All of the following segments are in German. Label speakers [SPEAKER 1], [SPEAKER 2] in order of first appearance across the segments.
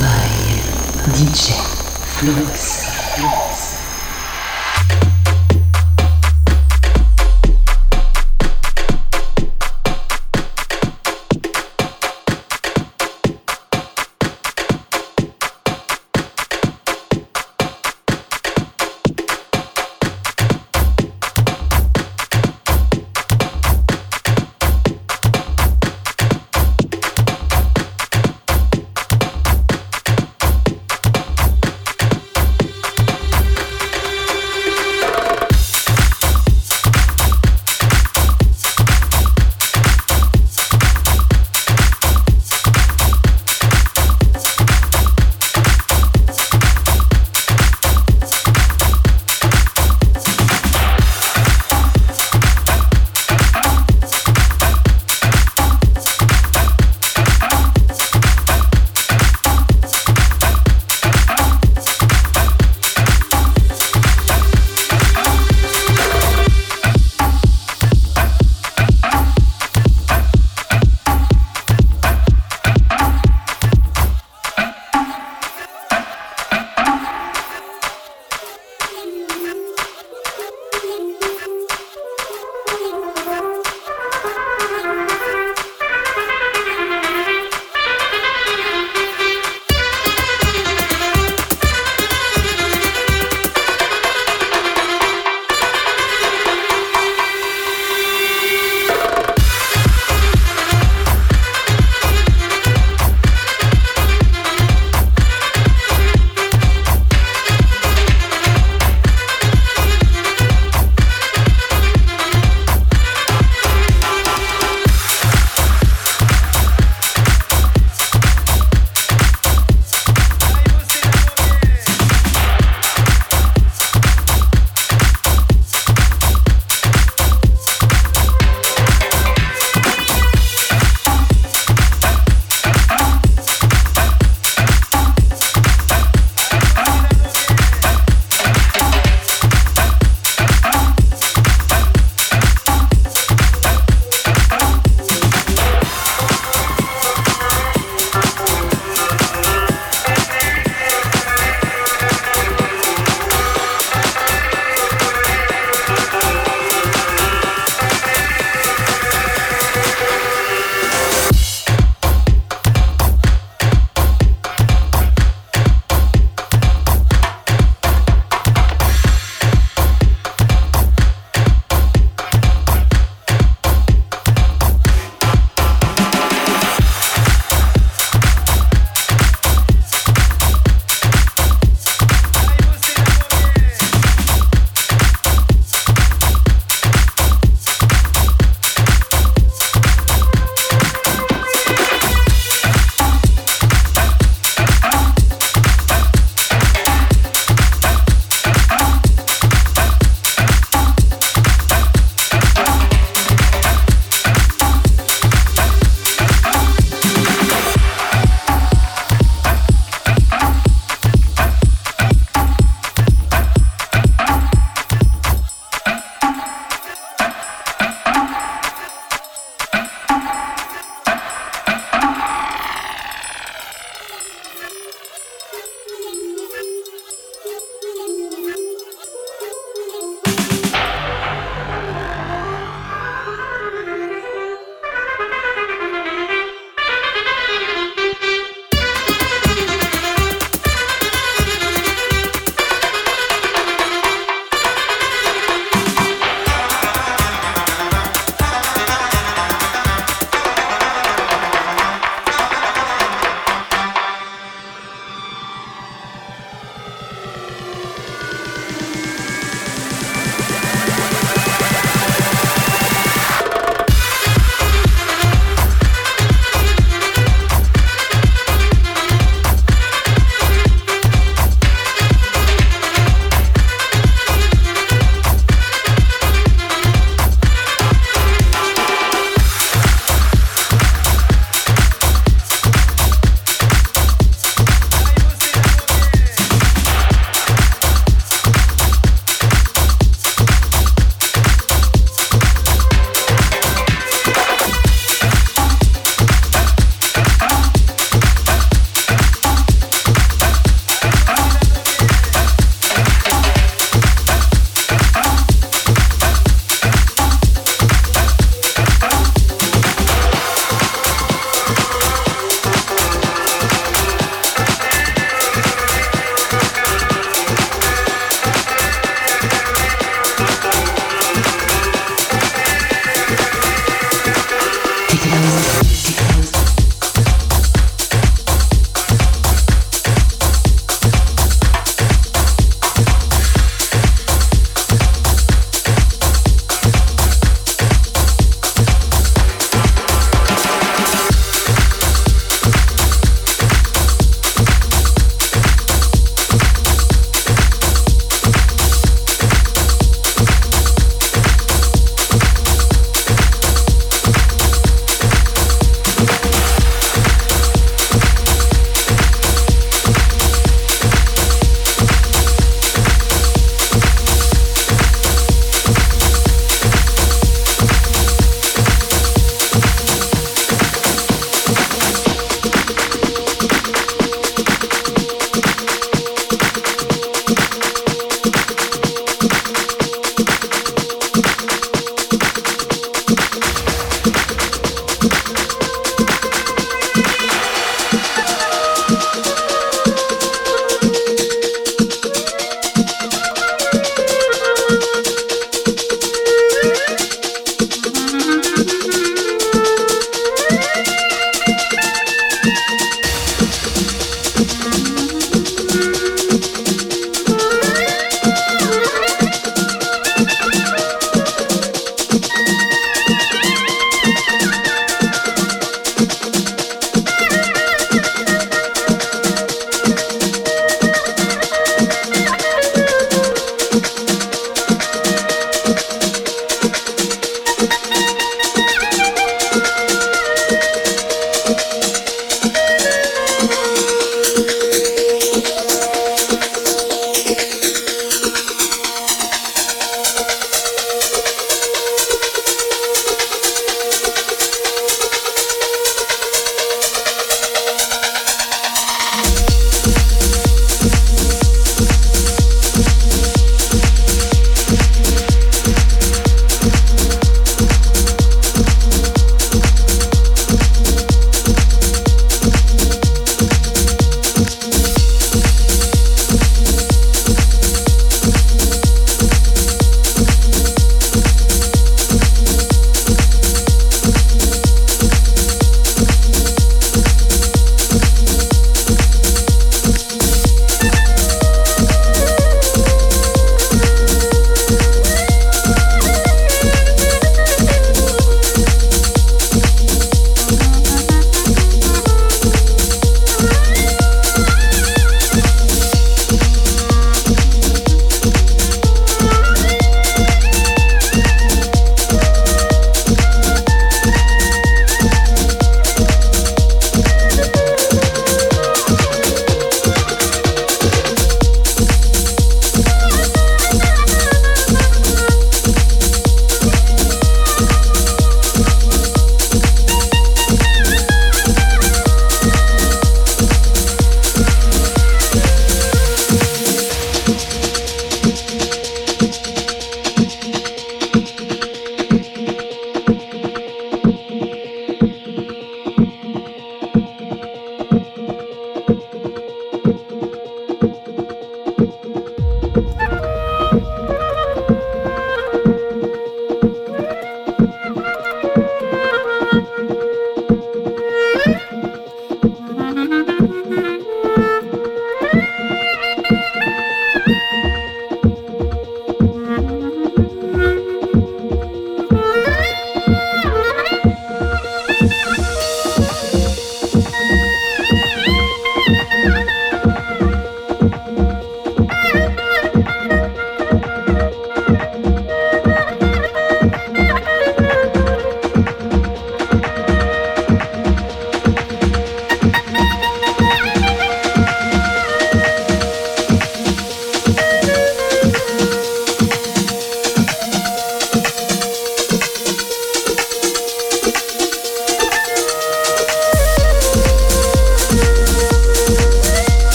[SPEAKER 1] by DJ Flux.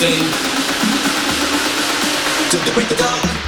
[SPEAKER 1] Flux.
[SPEAKER 2] saying?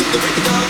[SPEAKER 2] to the rhythm.